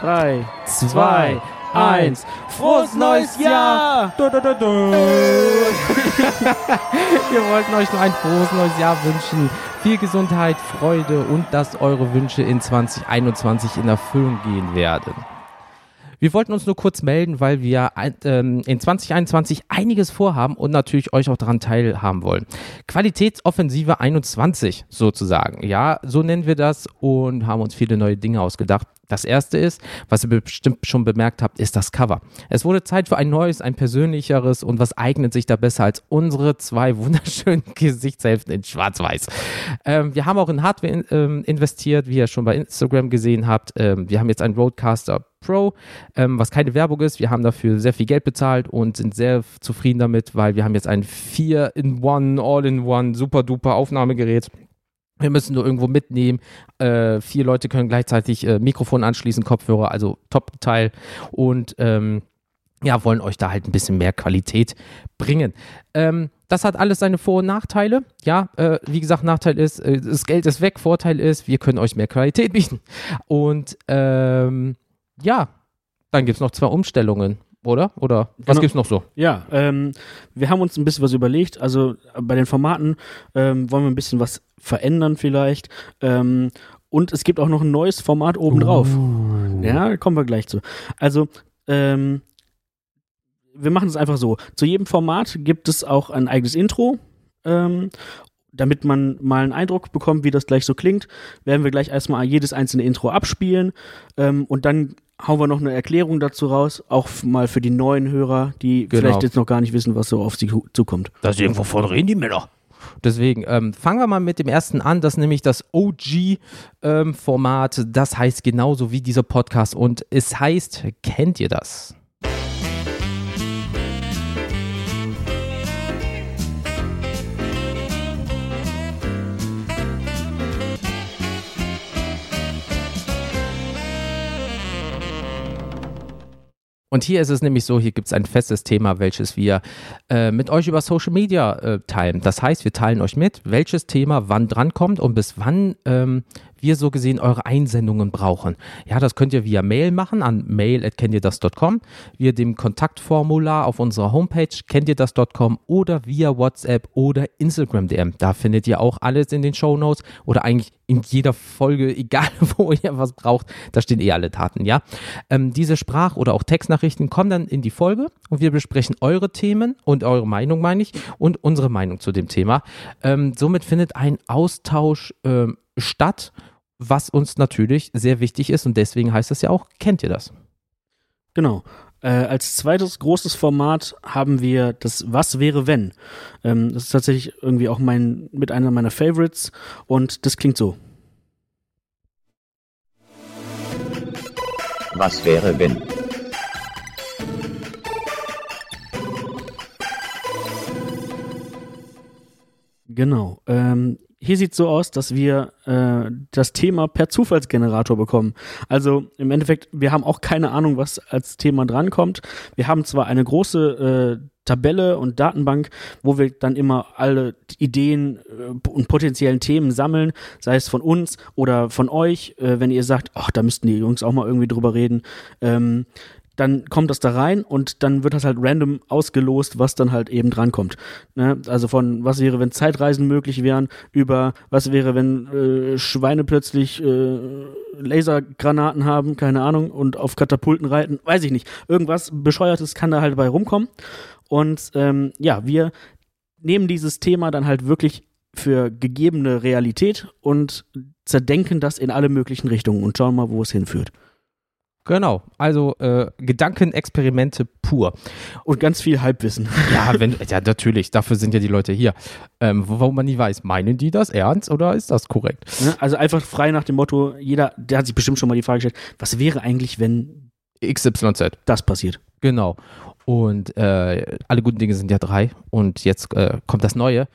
3, 2, 1. Frohes neues Jahr! Du, du, du, du. Wir wollten euch nur ein frohes neues Jahr wünschen. Viel Gesundheit, Freude und dass eure Wünsche in 2021 in Erfüllung gehen werden. Wir wollten uns nur kurz melden, weil wir ähm, in 2021 einiges vorhaben und natürlich euch auch daran teilhaben wollen. Qualitätsoffensive 21 sozusagen. Ja, so nennen wir das und haben uns viele neue Dinge ausgedacht. Das erste ist, was ihr bestimmt schon bemerkt habt, ist das Cover. Es wurde Zeit für ein neues, ein persönlicheres und was eignet sich da besser als unsere zwei wunderschönen Gesichtshälften in Schwarz-Weiß. Ähm, wir haben auch in Hardware in, ähm, investiert, wie ihr schon bei Instagram gesehen habt. Ähm, wir haben jetzt einen Roadcaster Pro, ähm, was keine Werbung ist. Wir haben dafür sehr viel Geld bezahlt und sind sehr zufrieden damit, weil wir haben jetzt ein 4-in-1, All-in-One, super duper Aufnahmegerät wir müssen nur irgendwo mitnehmen. Äh, vier Leute können gleichzeitig äh, Mikrofon anschließen, Kopfhörer, also Top-Teil. Und ähm, ja, wollen euch da halt ein bisschen mehr Qualität bringen. Ähm, das hat alles seine Vor- und Nachteile. Ja, äh, wie gesagt, Nachteil ist, äh, das Geld ist weg. Vorteil ist, wir können euch mehr Qualität bieten. Und ähm, ja, dann gibt es noch zwei Umstellungen oder? Oder was genau. gibt's noch so? Ja, ähm, wir haben uns ein bisschen was überlegt. Also bei den Formaten ähm, wollen wir ein bisschen was verändern vielleicht. Ähm, und es gibt auch noch ein neues Format obendrauf. Uh. Ja, kommen wir gleich zu. Also, ähm, wir machen es einfach so. Zu jedem Format gibt es auch ein eigenes Intro. Ähm, damit man mal einen Eindruck bekommt, wie das gleich so klingt, werden wir gleich erstmal jedes einzelne Intro abspielen ähm, und dann hauen wir noch eine Erklärung dazu raus, auch mal für die neuen Hörer, die genau. vielleicht jetzt noch gar nicht wissen, was so auf sie zukommt. Da ist irgendwo vorne reden die Männer. Deswegen ähm, fangen wir mal mit dem ersten an, das ist nämlich das OG-Format. Ähm, das heißt genauso wie dieser Podcast und es heißt, kennt ihr das? Und hier ist es nämlich so, hier gibt es ein festes Thema, welches wir äh, mit euch über Social Media äh, teilen. Das heißt, wir teilen euch mit, welches Thema wann drankommt und bis wann ähm, wir so gesehen eure Einsendungen brauchen. Ja, das könnt ihr via Mail machen an mail.kenntierdas.com, via dem Kontaktformular auf unserer Homepage kenntierdas.com oder via WhatsApp oder Instagram DM. Da findet ihr auch alles in den Show Notes oder eigentlich in jeder Folge, egal wo ihr was braucht, da stehen eh alle Daten, ja. Ähm, diese Sprach- oder auch Textnachrichten kommen dann in die Folge und wir besprechen eure Themen und eure Meinung, meine ich, und unsere Meinung zu dem Thema. Ähm, somit findet ein Austausch ähm, statt was uns natürlich sehr wichtig ist und deswegen heißt es ja auch, kennt ihr das? Genau. Äh, als zweites großes Format haben wir das Was wäre wenn. Ähm, das ist tatsächlich irgendwie auch mein, mit einer meiner Favorites und das klingt so. Was wäre wenn? Genau. Ähm, hier sieht so aus, dass wir äh, das Thema per Zufallsgenerator bekommen. Also im Endeffekt, wir haben auch keine Ahnung, was als Thema drankommt. Wir haben zwar eine große äh, Tabelle und Datenbank, wo wir dann immer alle Ideen äh, und potenziellen Themen sammeln, sei es von uns oder von euch, äh, wenn ihr sagt, ach, da müssten die Jungs auch mal irgendwie drüber reden. Ähm, dann kommt das da rein und dann wird das halt random ausgelost, was dann halt eben drankommt. Ne? Also von was wäre, wenn Zeitreisen möglich wären, über was wäre, wenn äh, Schweine plötzlich äh, Lasergranaten haben, keine Ahnung, und auf Katapulten reiten, weiß ich nicht. Irgendwas Bescheuertes kann da halt bei rumkommen. Und ähm, ja, wir nehmen dieses Thema dann halt wirklich für gegebene Realität und zerdenken das in alle möglichen Richtungen und schauen mal, wo es hinführt. Genau, also äh, Gedankenexperimente pur. Und ganz viel Halbwissen. Ja, wenn, ja, natürlich, dafür sind ja die Leute hier. Ähm, wo, man nie weiß, meinen die das ernst oder ist das korrekt? Also einfach frei nach dem Motto, jeder, der hat sich bestimmt schon mal die Frage gestellt, was wäre eigentlich, wenn XYZ das passiert? Genau. Und äh, alle guten Dinge sind ja drei. Und jetzt äh, kommt das Neue.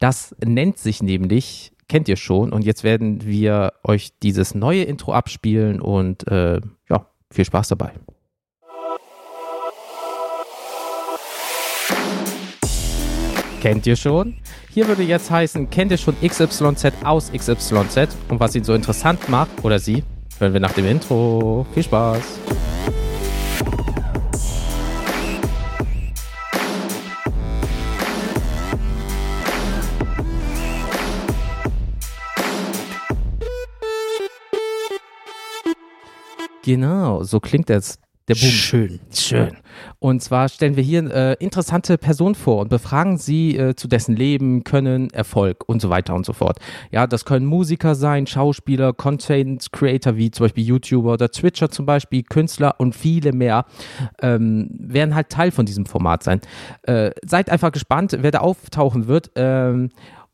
Das nennt sich nämlich, kennt ihr schon. Und jetzt werden wir euch dieses neue Intro abspielen und äh, ja, viel Spaß dabei. Kennt ihr schon? Hier würde jetzt heißen, kennt ihr schon XYZ aus XYZ und was ihn so interessant macht oder sie? Hören wir nach dem Intro. Viel Spaß. Genau, so klingt jetzt der Boom. Schön. Schön. Und zwar stellen wir hier äh, interessante Personen vor und befragen sie äh, zu dessen Leben, Können, Erfolg und so weiter und so fort. Ja, das können Musiker sein, Schauspieler, Content Creator wie zum Beispiel YouTuber oder Twitcher zum Beispiel, Künstler und viele mehr ähm, werden halt Teil von diesem Format sein. Äh, seid einfach gespannt, wer da auftauchen wird. Ähm,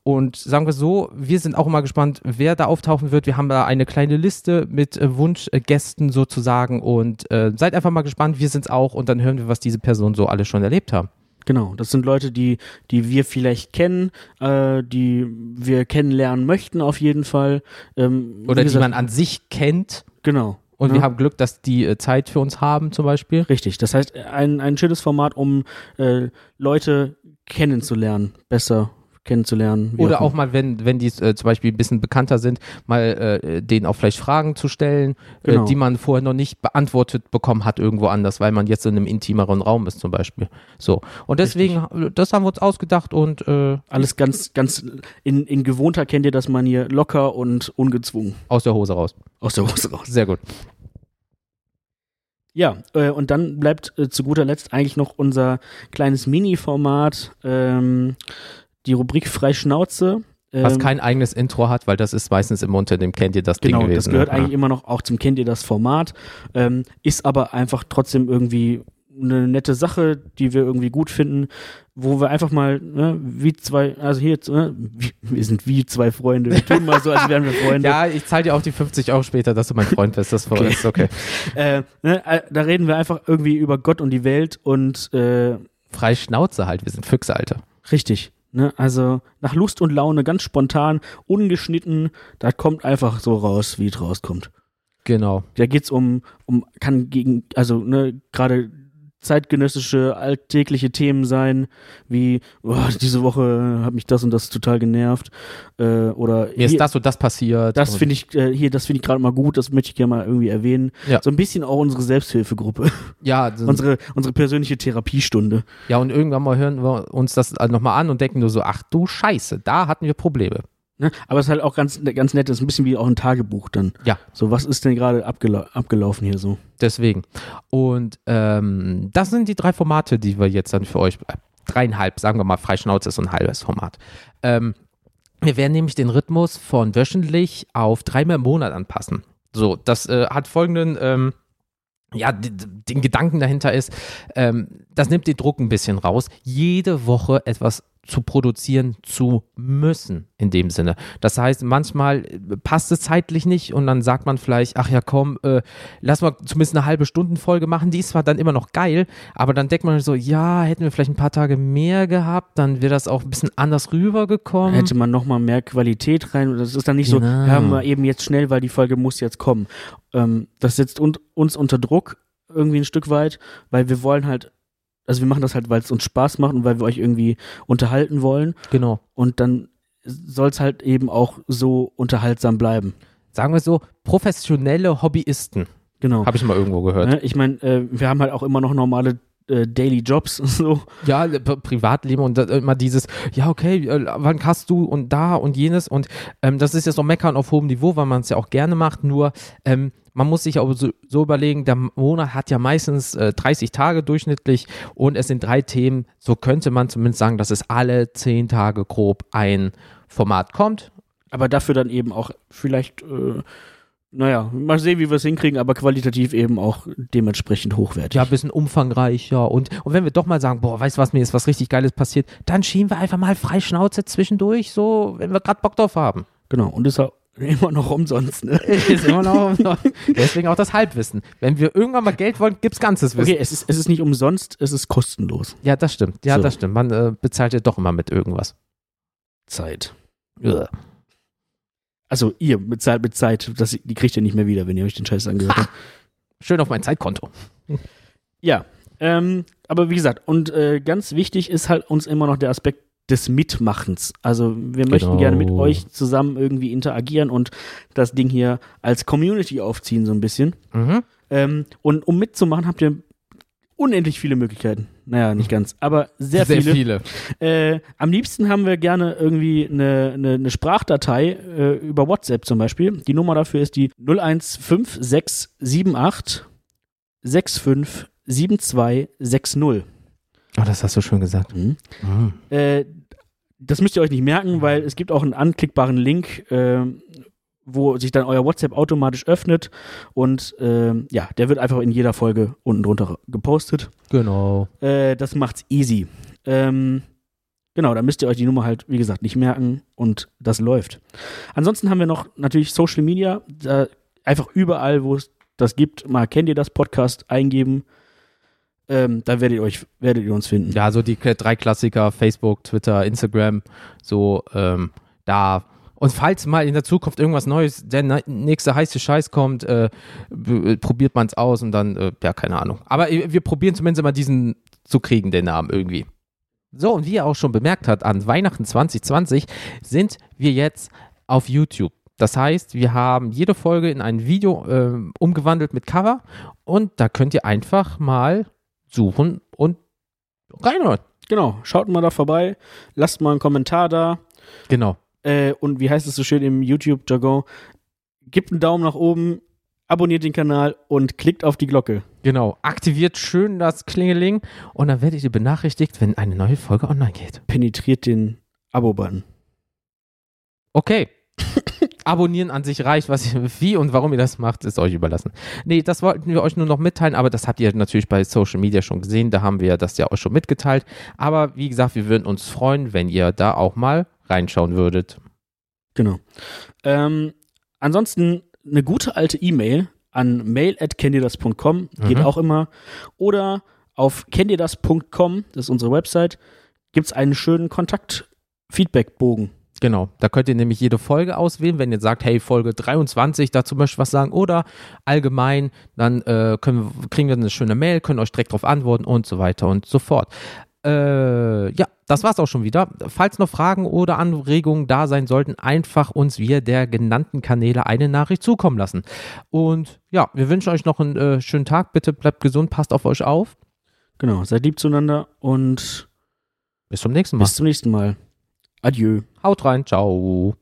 und sagen wir so, wir sind auch immer gespannt, wer da auftauchen wird. Wir haben da eine kleine Liste mit äh, Wunschgästen sozusagen und äh, seid einfach mal gespannt. Wir sind es auch und dann hören wir, was diese Personen so alle schon erlebt haben. Genau, das sind Leute, die, die wir vielleicht kennen, äh, die wir kennenlernen möchten auf jeden Fall. Ähm, Oder die gesagt, man an sich kennt Genau. und ne? wir haben Glück, dass die äh, Zeit für uns haben zum Beispiel. Richtig, das heißt, ein, ein schönes Format, um äh, Leute kennenzulernen, besser kennenzulernen. Oder auch mal, wenn, wenn die äh, zum Beispiel ein bisschen bekannter sind, mal äh, denen auch vielleicht Fragen zu stellen, Genau. äh, die man vorher noch nicht beantwortet bekommen hat irgendwo anders, weil man jetzt in einem intimeren Raum ist zum Beispiel. So. Und deswegen, das haben wir uns ausgedacht und äh, Alles ganz, ganz in, in gewohnter kennt ihr das man hier locker und ungezwungen aus der Hose raus. aus der Hose raus. Sehr gut. Ja, äh, und dann bleibt äh, zu guter Letzt eigentlich noch unser kleines Mini-Format, ähm, die Rubrik Freischnauze. Ähm, Was kein eigenes Intro hat, weil das ist meistens immer unter dem Kennt ihr das Genau, Ding gewesen. das gehört ne? eigentlich immer noch auch zum Kennt ihr das Format, ähm, ist aber einfach trotzdem irgendwie eine nette Sache, die wir irgendwie gut finden, wo wir einfach mal, ne, wie zwei, also hier, ne, wir sind wie zwei Freunde, wir tun mal so, als wären wir Freunde. Ja, ich zahle dir auch die 50 Euro später, dass du mein Freund bist. Das Okay. ist okay. Äh, ne, äh, da reden wir einfach irgendwie über Gott und die Welt und äh, Frei Schnauze halt, wir sind Füchse, Alter. richtig. Ne, also nach Lust und Laune, ganz spontan, ungeschnitten, da kommt einfach so raus, wie es rauskommt. Genau. Da geht's um, um, kann gegen, also ne, gerade zeitgenössische, alltägliche Themen sein, wie, oh, diese Woche hat mich das und das total genervt. Äh, oder Mir hier, ist das und das passiert. das finde ich, äh, hier, das finde ich gerade mal gut, das möchte ich gerne mal irgendwie erwähnen. Ja. So ein bisschen auch unsere Selbsthilfegruppe, ja, unsere, unsere persönliche Therapiestunde. ja, und irgendwann mal hören wir uns das nochmal an und denken nur so, ach du Scheiße, da hatten wir Probleme. Ne? Aber es ist halt auch ganz, ganz nett, das ist ein bisschen wie auch ein Tagebuch dann. Ja. So, was ist denn gerade abgela abgelaufen hier so? Deswegen. Und ähm, das sind die drei Formate, die wir jetzt dann für euch, äh, dreieinhalb, sagen wir mal, Freischnauze ist so ein halbes Format. Ähm, wir werden nämlich den Rhythmus von wöchentlich auf dreimal im Monat anpassen. So, das äh, hat folgenden, ähm, ja, den Gedanken dahinter ist, ähm, das nimmt den Druck ein bisschen raus, jede Woche etwas zu produzieren zu müssen, in dem Sinne. Das heißt, manchmal äh, passt es zeitlich nicht und dann sagt man vielleicht, ach ja, komm, äh, lass mal zumindest eine halbe Stundenfolge machen. Die ist zwar dann immer noch geil, aber dann denkt man so, ja, hätten wir vielleicht ein paar Tage mehr gehabt, dann wäre das auch ein bisschen anders rübergekommen. Hätte man noch mal mehr Qualität rein. Das ist dann nicht so, Genau. ja, mal eben jetzt schnell, weil die Folge muss jetzt kommen. Ähm, das setzt un uns unter Druck irgendwie ein Stück weit, weil wir wollen halt, also wir machen das halt, weil es uns Spaß macht und weil wir euch irgendwie unterhalten wollen. Genau. Und dann soll es halt eben auch so unterhaltsam bleiben. Sagen wir so, professionelle Hobbyisten, Genau. habe ich mal irgendwo gehört. Ne? Ich meine, äh, wir haben halt auch immer noch normale äh, Daily Jobs so. Ja, äh, Pri- Privatleben und immer dieses, ja, okay, wann hast du und da und jenes und ähm, das ist jetzt noch Meckern auf hohem Niveau, weil man es ja auch gerne macht, nur ähm, man muss sich aber so, so überlegen, der Monat hat ja meistens äh, 30 Tage durchschnittlich und es sind drei Themen, so könnte man zumindest sagen, dass es alle zehn Tage grob ein Format kommt. Aber dafür dann eben auch vielleicht, äh, naja, mal sehen, wie wir es hinkriegen, aber qualitativ eben auch dementsprechend hochwertig. Ja, ein bisschen umfangreicher und, und wenn wir doch mal sagen, boah, weißt du was, mir ist was richtig Geiles passiert, dann schieben wir einfach mal frei Schnauze zwischendurch, so, wenn wir gerade Bock drauf haben. Genau. Und ist auch immer noch umsonst, ne? ist immer noch, deswegen auch das Halbwissen. Wenn wir irgendwann mal Geld wollen, gibt's ganzes Wissen. Okay, es ist, es ist nicht umsonst, es ist kostenlos. Ja, das stimmt. Ja, So. das stimmt. Man äh, bezahlt ja doch immer mit irgendwas. Zeit. Ugh. Also ihr bezahlt mit Zeit, das, die kriegt ihr nicht mehr wieder, wenn ihr euch den Scheiß angehört habt. Schön auf mein Zeitkonto. Ja, ähm, aber wie gesagt, und äh, ganz wichtig ist halt uns immer noch der Aspekt des Mitmachens. Also wir möchten Genau. gerne mit euch zusammen irgendwie interagieren und das Ding hier als Community aufziehen so ein bisschen. Mhm. Ähm, und um mitzumachen, habt ihr unendlich viele Möglichkeiten. Naja, nicht ganz, aber sehr, viele. Äh, am liebsten haben wir gerne irgendwie eine, eine, eine Sprachdatei äh, über WhatsApp zum Beispiel. Die Nummer dafür ist die 015678 657260. Oh, das hast du schön gesagt. Mhm. Mhm. Äh, das müsst ihr euch nicht merken, weil es gibt auch einen anklickbaren Link, äh, wo sich dann euer WhatsApp automatisch öffnet und äh, ja, der wird einfach in jeder Folge unten drunter gepostet. Genau. Äh, das macht's easy. Ähm, genau, da müsst ihr euch die Nummer halt, wie gesagt, nicht merken und das läuft. Ansonsten haben wir noch natürlich Social Media, da einfach überall, wo es das gibt, mal kennt ihr das Podcast eingeben. Ähm, da werdet ihr euch, werdet ihr uns finden. Ja, so die drei Klassiker, Facebook, Twitter, Instagram, so ähm, da. Und falls mal in der Zukunft irgendwas Neues, der ne- nächste heiße Scheiß kommt, äh, äh, probiert man es aus und dann, äh, ja, keine Ahnung. Aber äh, wir probieren zumindest mal diesen zu kriegen, den Namen irgendwie. So, und wie ihr auch schon bemerkt habt, an Weihnachten 2020 sind wir jetzt auf YouTube. Das heißt, wir haben jede Folge in ein Video ähm, umgewandelt mit Cover und da könnt ihr einfach mal suchen und reinhören. Genau, schaut mal da vorbei, lasst mal einen Kommentar da. Genau. Äh, und wie heißt es so schön im YouTube-Jargon? Gebt einen Daumen nach oben, abonniert den Kanal und klickt auf die Glocke. Genau. Aktiviert schön das Klingeling und dann werdet ihr benachrichtigt, wenn eine neue Folge online geht. Penetriert den Abo-Button. Okay. Abonnieren an sich reicht, was ihr, wie und warum ihr das macht, ist euch überlassen. Nee, das wollten wir euch nur noch mitteilen, aber das habt ihr natürlich bei Social Media schon gesehen, da haben wir das ja auch schon mitgeteilt. Aber wie gesagt, wir würden uns freuen, wenn ihr da auch mal reinschauen würdet. Genau. Ähm, ansonsten eine gute alte E-Mail an mail.candidas.com geht Mhm. auch immer. Oder auf candidas.com, das ist unsere Website, gibt es einen schönen Kontakt-Feedback-Bogen. Genau, da könnt ihr nämlich jede Folge auswählen. Wenn ihr sagt, hey, Folge 23, dazu möchte ich was sagen oder allgemein, dann äh, können, wir- kriegen wir eine schöne Mail, können euch direkt darauf antworten und so weiter und so fort. Äh, ja, das war's auch schon wieder. Falls noch Fragen oder Anregungen da sein sollten, einfach uns via der genannten Kanäle eine Nachricht zukommen lassen. Und ja, wir wünschen euch noch einen äh, schönen Tag. Bitte bleibt gesund, passt auf euch auf. Genau, seid lieb zueinander und Bis zum nächsten Mal. bis zum nächsten Mal. Adieu. Haut rein, ciao.